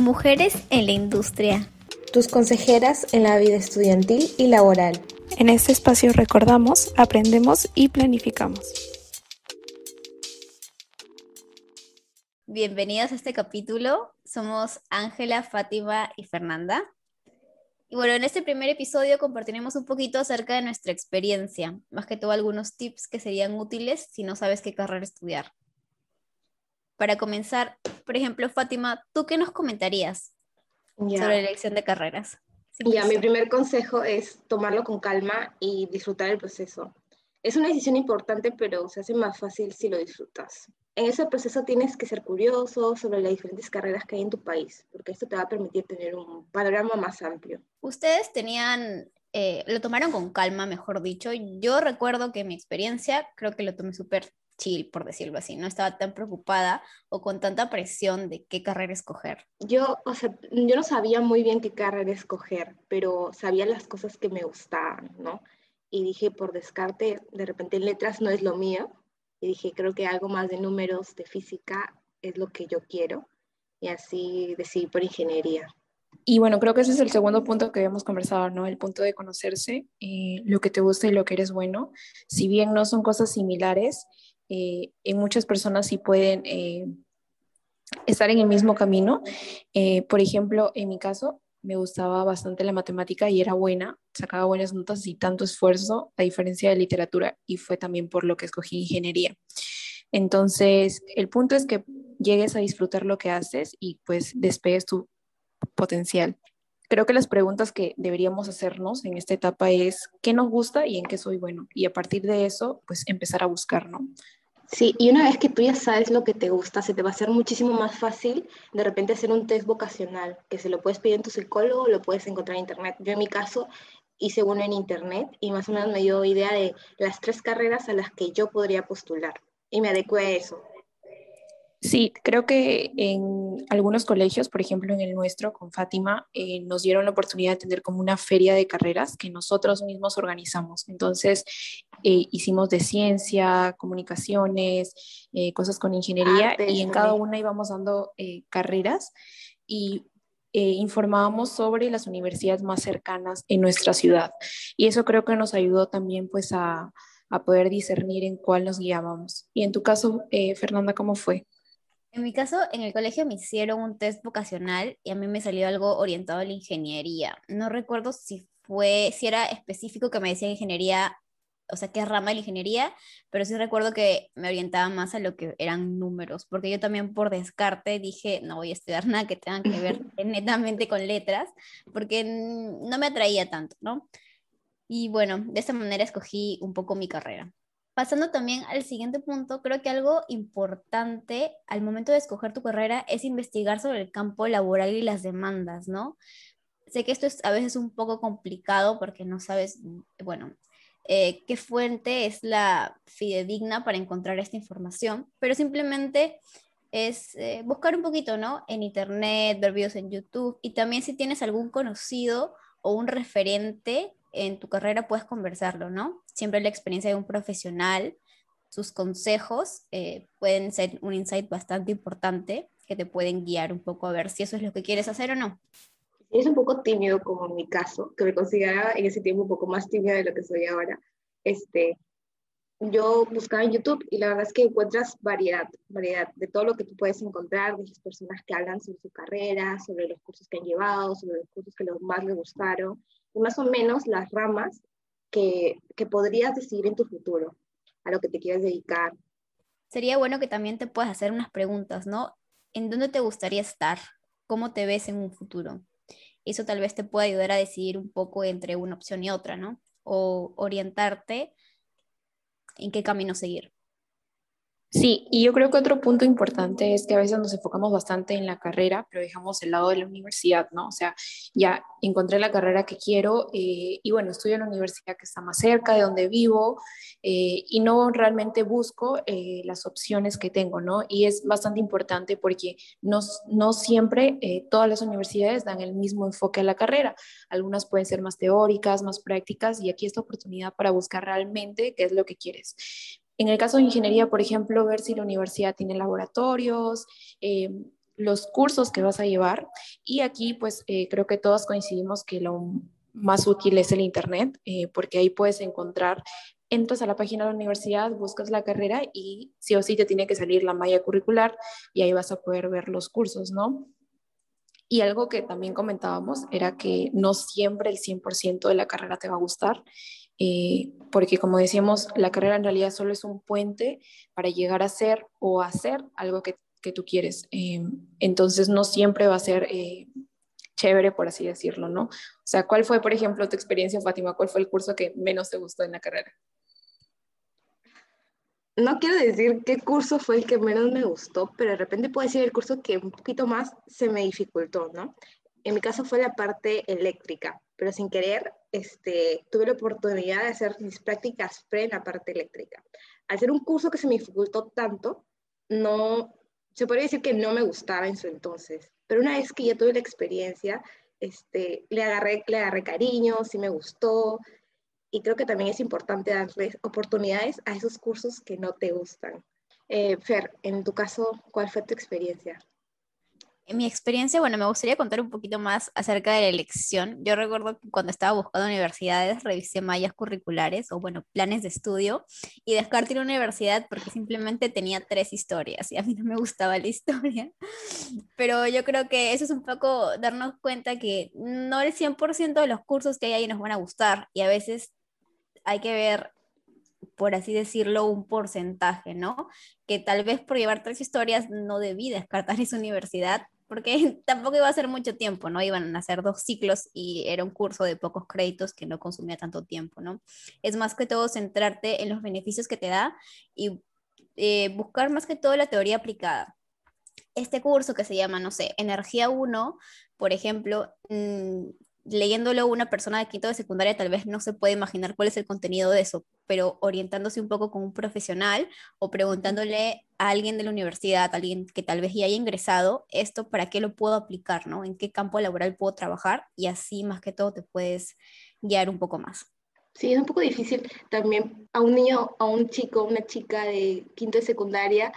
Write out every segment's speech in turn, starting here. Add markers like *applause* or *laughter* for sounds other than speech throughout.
Mujeres en la industria. Tus consejeras en la vida estudiantil y laboral. En este espacio recordamos, aprendemos y planificamos. Bienvenidos a este capítulo. Somos Ángela, Fátima y Fernanda. Y bueno, en este primer episodio compartiremos un poquito acerca de nuestra experiencia, más que todo algunos tips que serían útiles si no sabes qué carrera estudiar. Para comenzar, por ejemplo, Fátima, ¿tú qué nos comentarías sobre la elección de carreras? ya, mi primer consejo es tomarlo con calma y disfrutar el proceso. Es una decisión importante, pero se hace más fácil si lo disfrutas. En ese proceso tienes que ser curioso sobre las diferentes carreras que hay en tu país, porque esto te va a permitir tener un panorama más amplio. Ustedes tenían, eh, lo tomaron con calma, mejor dicho. Yo recuerdo que mi experiencia, creo que lo tomé súper chill, por decirlo así. No estaba tan preocupada o con tanta presión de qué carrera escoger. Yo, o sea, yo no sabía muy bien qué carrera escoger, pero sabía las cosas que me gustaban, ¿no? y dije por descarte, de repente letras no es lo mío, y dije creo que algo más de números, de física es lo que yo quiero, y así decidí por ingeniería. Y bueno, creo que ese es el segundo punto que habíamos conversado, ¿no? El punto de conocerse, eh, lo que te gusta y lo que eres bueno. Si bien no son cosas similares, eh, en muchas personas sí pueden eh, estar en el mismo camino. por ejemplo, en mi caso, me gustaba bastante la matemática y era buena, sacaba buenas notas y tanto esfuerzo, a diferencia de literatura, y fue también por lo que escogí ingeniería. Entonces, el punto es que llegues a disfrutar lo que haces y pues despegues tu potencial. Creo que las preguntas que deberíamos hacernos en esta etapa es qué nos gusta y en qué soy bueno. Y a partir de eso, pues empezar a buscar, ¿no? Sí, y una vez que tú ya sabes lo que te gusta, se te va a hacer muchísimo más fácil de repente hacer un test vocacional, que se lo puedes pedir en tu psicólogo o lo puedes encontrar en internet. Yo en mi caso hice uno en internet y más o menos me dio idea de las tres carreras a las que yo podría postular y me adecué a eso. Sí, creo que en algunos colegios, por ejemplo en el nuestro con Fátima, eh, nos dieron la oportunidad de tener como una feria de carreras que nosotros mismos organizamos. Entonces, eh, hicimos de ciencia, comunicaciones, eh, cosas con ingeniería y en cada una íbamos dando carreras y informábamos sobre las universidades más cercanas en nuestra ciudad. Y eso creo que nos ayudó también pues a, a poder discernir en cuál nos guiábamos. Y en tu caso, Fernanda, ¿cómo fue? En mi caso, en el colegio me hicieron un test vocacional y a mí me salió algo orientado a la ingeniería. No recuerdo si fue, si era específico que me decía ingeniería, o sea, qué rama de la ingeniería, pero sí recuerdo que me orientaba más a lo que eran números, porque yo también por descarte dije, no voy a estudiar *laughs* nada que tenga que ver *laughs* netamente con letras, porque no me atraía tanto, ¿no? Y bueno, de esta manera escogí un poco mi carrera. Pasando también al siguiente punto, creo que algo importante al momento de escoger tu carrera es investigar sobre el campo laboral y las demandas, ¿no? Sé que esto es a veces un poco complicado porque no sabes, bueno, eh, qué fuente es la fidedigna para encontrar esta información, pero simplemente es eh, buscar un poquito, ¿no? En internet, ver videos en YouTube y también si tienes algún conocido o un referente en tu carrera puedes conversarlo, ¿no? Siempre la experiencia de un profesional, sus consejos eh, pueden ser un insight bastante importante que te pueden guiar un poco a ver si eso es lo que quieres hacer o no. Es un poco tímido como en mi caso, que me consideraba en ese tiempo un poco más tímida de lo que soy ahora. Este, yo buscaba en YouTube y la verdad es que encuentras variedad, variedad de todo lo que tú puedes encontrar, de las personas que hablan sobre su carrera, sobre los cursos que han llevado, sobre los cursos que más les gustaron y más o menos las ramas que, que podrías decidir en tu futuro, a lo que te quieres dedicar. Sería bueno que también te puedas hacer unas preguntas, ¿no? ¿En dónde te gustaría estar? ¿Cómo te ves en un futuro? Eso tal vez te pueda ayudar a decidir un poco entre una opción y otra, ¿no? O orientarte en qué camino seguir. Sí, y yo creo que otro punto importante es que a veces nos enfocamos bastante en la carrera, pero dejamos el lado de la universidad, ¿no? O sea, ya encontré la carrera que quiero eh, y bueno, estudio en la universidad que está más cerca de donde vivo eh, y no realmente busco eh, las opciones que tengo, ¿no? Y es bastante importante porque no, no siempre todas las universidades dan el mismo enfoque a la carrera. Algunas pueden ser más teóricas, más prácticas y aquí esta oportunidad para buscar realmente qué es lo que quieres. En el caso de ingeniería, por ejemplo, ver si la universidad tiene laboratorios, eh, los cursos que vas a llevar y aquí pues eh, creo que todos coincidimos que lo más útil es el Internet eh, porque ahí puedes encontrar, entras a la página de la universidad, buscas la carrera y sí o sí te tiene que salir la malla curricular y ahí vas a poder ver los cursos, ¿no? Y algo que también comentábamos era que no siempre el 100% de la carrera te va a gustar, eh, porque como decíamos, la carrera en realidad solo es un puente para llegar a ser o hacer algo que, que tú quieres. Eh, entonces no siempre va a ser eh, chévere, por así decirlo, ¿no? O sea, ¿cuál fue, por ejemplo, tu experiencia, Fátima? ¿Cuál fue el curso que menos te gustó en la carrera? no quiero decir qué curso fue el que menos me gustó, pero de repente puedo decir el curso que un poquito más se me dificultó, ¿no? En mi caso fue la parte eléctrica, pero sin querer este, tuve la oportunidad de hacer mis prácticas pre en la parte eléctrica. Al ser un curso que se me dificultó tanto, no, se podría decir que no me gustaba en su entonces, pero una vez que ya tuve la experiencia, este, le, agarré, le agarré cariño, sí me gustó, y creo que también es importante darles oportunidades a esos cursos que no te gustan. Eh, Fer, en tu caso, ¿cuál fue tu experiencia? Mi experiencia, bueno, me gustaría contar un poquito más acerca de la elección. Yo recuerdo que cuando estaba buscando universidades, revisé mallas curriculares o, bueno, planes de estudio y descarté una universidad porque simplemente tenía tres historias y a mí no me gustaba la historia. *laughs* Pero yo creo que eso es un poco darnos cuenta que no el 100% de los cursos que hay ahí nos van a gustar y a veces hay que ver, por así decirlo, un porcentaje, ¿no? Que tal vez por llevar tres historias no debí descartar esa universidad, porque *laughs* tampoco iba a ser mucho tiempo, ¿no? Iban a ser dos ciclos y era un curso de pocos créditos que no consumía tanto tiempo, ¿no? Es más que todo centrarte en los beneficios que te da y eh, buscar más que todo la teoría aplicada. Este curso que se llama, no sé, Energía 1, por ejemplo, mm, leyéndolo una persona de quinto de secundaria tal vez no se puede imaginar cuál es el contenido de eso, pero orientándose un poco con un profesional o preguntándole a alguien de la universidad, a alguien que tal vez ya haya ingresado, esto para qué lo puedo aplicar, ¿no? En qué campo laboral puedo trabajar y así más que todo te puedes guiar un poco más. Sí, es un poco difícil también a un niño, a un chico, una chica de quinto de secundaria,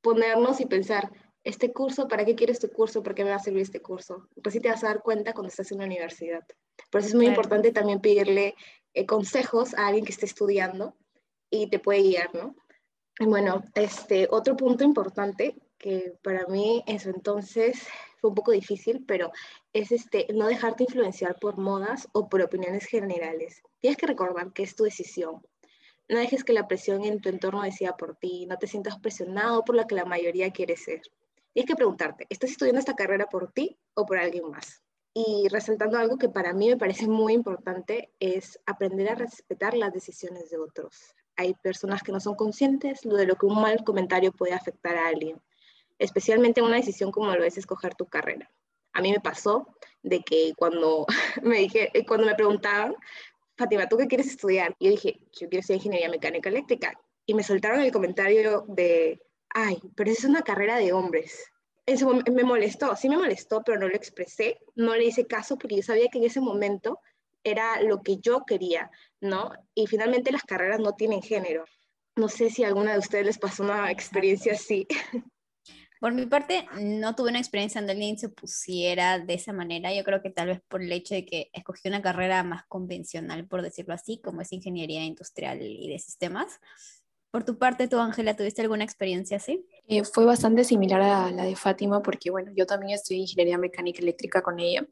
ponernos y pensar, este curso, ¿para qué quiero este curso? ¿Para qué me va a servir este curso? Pues sí te vas a dar cuenta cuando estás en la universidad. Por eso es muy importante también pedirle eh, consejos a alguien que esté estudiando y te puede guiar, ¿no? Y bueno, este, otro punto importante que para mí en su entonces fue un poco difícil, pero es este, no dejarte influenciar por modas o por opiniones generales. Tienes que recordar que es tu decisión. No dejes que la presión en tu entorno decida por ti, no te sientas presionado por lo que la mayoría quiere ser. Tienes que preguntarte, ¿estás estudiando esta carrera por ti o por alguien más? Y resaltando algo que para mí me parece muy importante es aprender a respetar las decisiones de otros. Hay personas que no son conscientes de lo que un mal comentario puede afectar a alguien, especialmente en una decisión como lo es escoger tu carrera. A mí me pasó de que cuando *laughs* me, dije, eh, cuando me preguntaban, Fátima, ¿tú qué quieres estudiar? Y yo dije, yo quiero estudiar ingeniería mecánica eléctrica. Y me soltaron el comentario de, ay, pero es una carrera de hombres. Ese me molestó, sí me molestó, pero no lo expresé, no le hice caso porque yo sabía que en ese momento era lo que yo quería, ¿no? Y finalmente las carreras no tienen género. No sé si alguna de ustedes les pasó una experiencia así. *laughs* Por mi parte, no tuve una experiencia donde alguien se pusiera de esa manera. Yo creo que tal vez por el hecho de que escogí una carrera más convencional, por decirlo así, como es ingeniería industrial y de sistemas. Por tu parte, tú, Ángela, ¿tuviste alguna experiencia así? Eh, fue bastante similar a la de Fátima, porque bueno, yo también estudié ingeniería mecánica eléctrica con ella,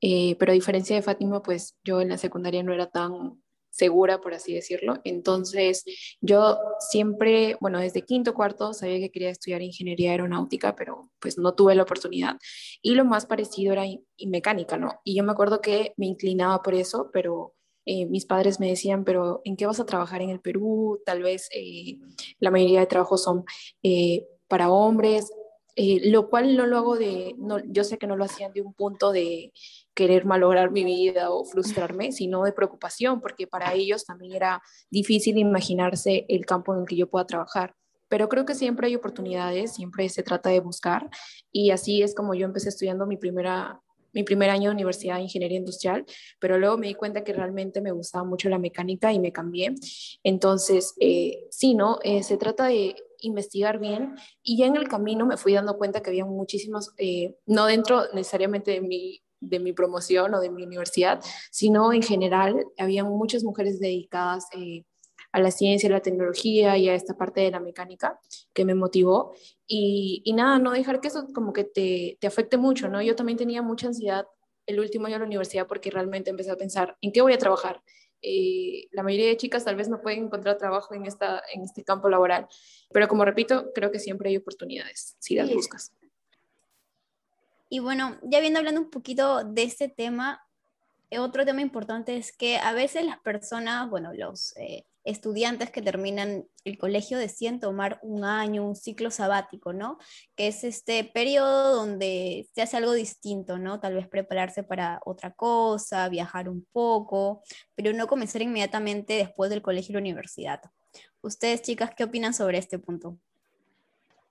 eh, pero a diferencia de Fátima, pues yo en la secundaria no era tan segura, por así decirlo. Entonces, yo siempre, bueno, desde quinto, cuarto, sabía que quería estudiar ingeniería aeronáutica, pero pues no tuve la oportunidad. Y lo más parecido era mecánica, ¿no? Y yo me acuerdo que me inclinaba por eso, pero eh, mis padres me decían, pero ¿en qué vas a trabajar en el Perú? Tal vez eh, la mayoría de trabajos son eh, para hombres, lo cual no lo hago de, no, yo sé que no lo hacían de un punto de querer malograr mi vida o frustrarme, sino de preocupación, porque para ellos también era difícil imaginarse el campo en el que yo pueda trabajar. Pero creo que siempre hay oportunidades, siempre se trata de buscar y así es como yo empecé estudiando mi primera mi primer año de universidad de ingeniería industrial, pero luego me di cuenta que realmente me gustaba mucho la mecánica y me cambié. Entonces, eh, sí, ¿no? Eh, se trata de investigar bien y ya en el camino me fui dando cuenta que había muchísimos, eh, no dentro necesariamente de mi, de mi promoción o de mi universidad, sino en general, había muchas mujeres dedicadas eh, a la ciencia, a la tecnología y a esta parte de la mecánica que me motivó. Y, y nada, no dejar que eso como que te, te afecte mucho, ¿no? Yo también tenía mucha ansiedad el último año de la universidad porque realmente empecé a pensar en qué voy a trabajar. Eh, la mayoría de chicas tal vez no pueden encontrar trabajo en, esta, en este campo laboral, pero como repito, creo que siempre hay oportunidades si las buscas. Y bueno, ya viendo hablando un poquito de este tema, otro tema importante es que a veces las personas, bueno, los eh, estudiantes que terminan el colegio deciden tomar un año, un ciclo sabático, ¿no? Que es este periodo donde se hace algo distinto, ¿no? Tal vez prepararse para otra cosa, viajar un poco, pero no comenzar inmediatamente después del colegio y la universidad. Ustedes, chicas, ¿qué opinan sobre este punto?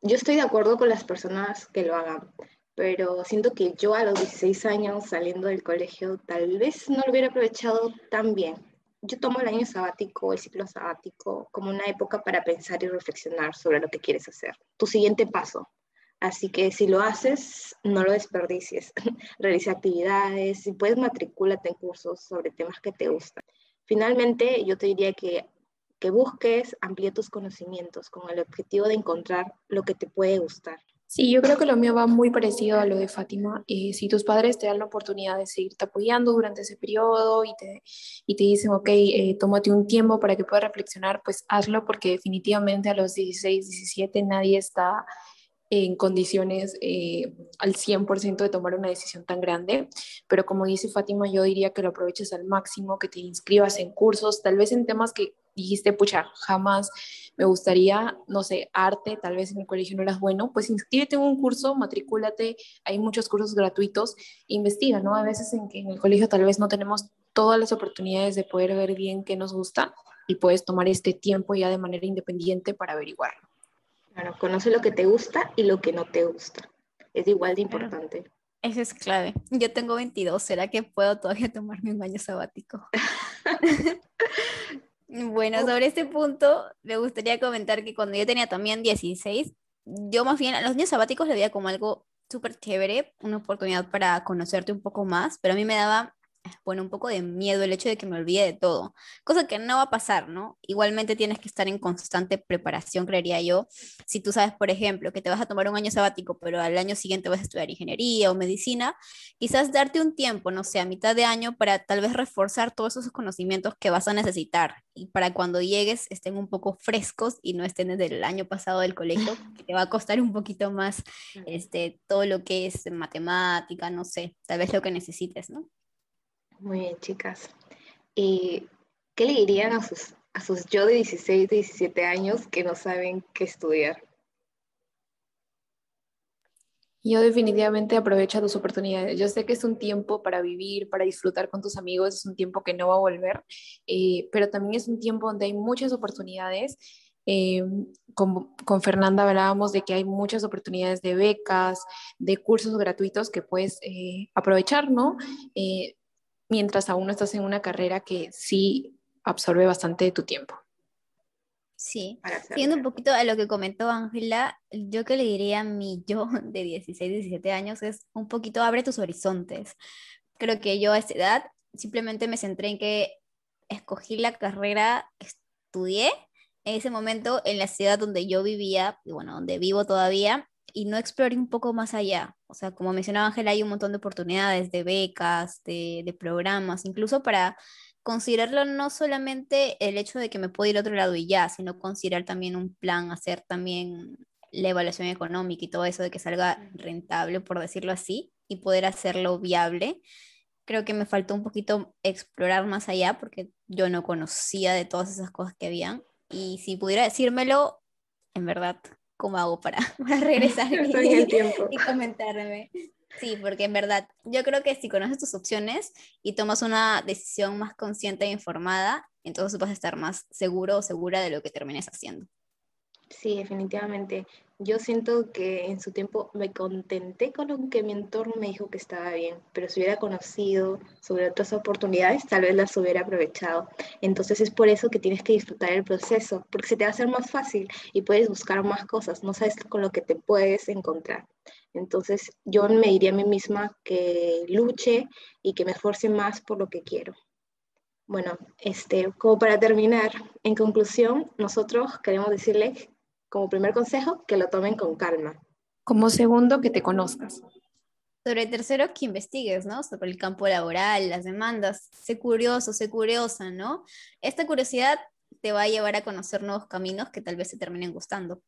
Yo estoy de acuerdo con las personas que lo hagan, pero siento que yo a los 16 años saliendo del colegio tal vez no lo hubiera aprovechado tan bien yo tomo el año sabático, el ciclo sabático, como una época para pensar y reflexionar sobre lo que quieres hacer, tu siguiente paso. Así que si lo haces, no lo desperdicies. *laughs* Realiza actividades, si puedes, matricúlate en cursos sobre temas que te gustan. Finalmente, yo te diría que, que busques, amplíe tus conocimientos con el objetivo de encontrar lo que te puede gustar. Sí, yo creo que lo mío va muy parecido a lo de Fátima. Eh, si tus padres te dan la oportunidad de seguirte apoyando durante ese periodo y te, y te dicen, ok, eh, tómate un tiempo para que puedas reflexionar, pues hazlo porque definitivamente a los 16, 17 nadie está en condiciones eh, al 100% de tomar una decisión tan grande, pero como dice Fátima, yo diría que lo aproveches al máximo, que te inscribas en cursos, tal vez en temas que dijiste, pucha, jamás me gustaría, no sé, arte, tal vez en el colegio no eras bueno, pues inscríbete en un curso, matricúlate, hay muchos cursos gratuitos, investiga, ¿no? A veces en que en el colegio tal vez no tenemos todas las oportunidades de poder ver bien qué nos gusta y puedes tomar este tiempo ya de manera independiente para averiguarlo. Claro, conoce lo que te gusta y lo que no te gusta. Es igual de importante. Eso es clave. Yo tengo 22, ¿será que puedo todavía tomarme un baño sabático? *laughs* *laughs* Bueno, sobre este punto, me gustaría comentar que cuando yo tenía también 16, yo más bien a los niños sabáticos le veía como algo súper chévere, una oportunidad para conocerte un poco más, pero a mí me daba bueno, un poco de miedo el hecho de que me olvide de todo, cosa que no va a pasar, ¿no? Igualmente tienes que estar en constante preparación, creería yo. Si tú sabes, por ejemplo, que te vas a tomar un año sabático, pero al año siguiente vas a estudiar ingeniería o medicina, quizás darte un tiempo, no sé, a mitad de año para tal vez reforzar todos esos conocimientos que vas a necesitar y para cuando llegues estén un poco frescos y no estén desde el año pasado del colegio, *laughs* que te va a costar un poquito más este, todo lo que es matemática, no sé, tal vez lo que necesites, ¿no? Muy bien, chicas. ¿Y qué le dirían a sus, a sus yo de 16, 17 años que no saben qué estudiar? Yo definitivamente aprovecho tus oportunidades. Yo sé que es un tiempo para vivir, para disfrutar con tus amigos, es un tiempo que no va a volver, eh, pero también es un tiempo donde hay muchas oportunidades. Eh, con, con, Fernanda hablábamos de que hay muchas oportunidades de becas, de cursos gratuitos que puedes eh, aprovechar, ¿no? Mientras aún no estás en una carrera que sí absorbe bastante de tu tiempo. Sí, siguiendo un poquito a lo que comentó Ángela, yo que le diría a mi yo *laughs* de 16, 17 años es un poquito abre tus horizontes. Creo que yo a esa edad simplemente me centré en que escogí la carrera, estudié en ese momento en la ciudad donde yo vivía, y bueno, donde vivo todavía, y no exploré un poco más allá. O sea, como mencionaba Ángela, hay un montón de oportunidades de becas, de, de, programas, incluso para considerarlo no solamente el hecho de que me puedo ir a otro lado y ya, sino considerar también un plan, hacer también la evaluación económica y todo eso de que salga rentable, por decirlo así, y poder hacerlo viable. Creo que me faltó un poquito explorar más allá porque yo no conocía de todas esas cosas que habían. Y si pudiera decírmelo, en verdad, cómo hago para, *laughs* para *laughs* regresar y, comentarme. Sí, porque en verdad, yo creo que si conoces tus opciones y tomas una decisión más consciente e informada, entonces vas a estar más seguro o segura de lo que termines haciendo. Sí, definitivamente. Yo siento que en su tiempo me contenté con lo que mi entorno me dijo que estaba bien, pero si hubiera conocido sobre otras oportunidades, tal vez las hubiera aprovechado. Entonces es por eso que tienes que disfrutar el proceso, porque se te va a hacer más fácil y puedes buscar más cosas, no sabes con lo que te puedes encontrar. Entonces yo me diría a mí misma que luche y que me esfuerce más por lo que quiero. Bueno, este, como para terminar, en conclusión, nosotros queremos decirles como primer consejo, que lo tomen con calma. Como segundo, que te conozcas. Sobre tercero, que investigues, ¿no? Sobre el campo laboral, las demandas. Sé curioso, sé curiosa, ¿no? Esta curiosidad te va a llevar a conocer nuevos caminos que tal vez te terminen gustando.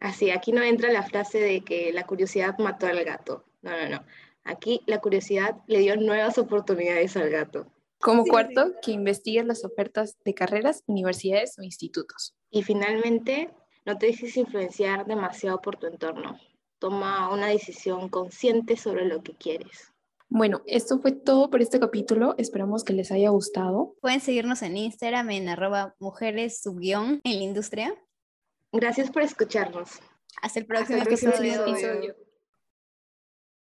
Así, aquí no entra la frase de que la curiosidad mató al gato. No, no, no. Aquí la curiosidad le dio nuevas oportunidades al gato. Como cuarto, que investigues las ofertas de carreras, universidades o institutos. Y finalmente, no te dejes influenciar demasiado por tu entorno. Toma una decisión consciente sobre lo que quieres. Bueno, esto fue todo por este capítulo. Esperamos que les haya gustado. Pueden seguirnos en Instagram en arroba mujeres en la industria. Gracias por escucharnos. Hasta el próximo, episodio.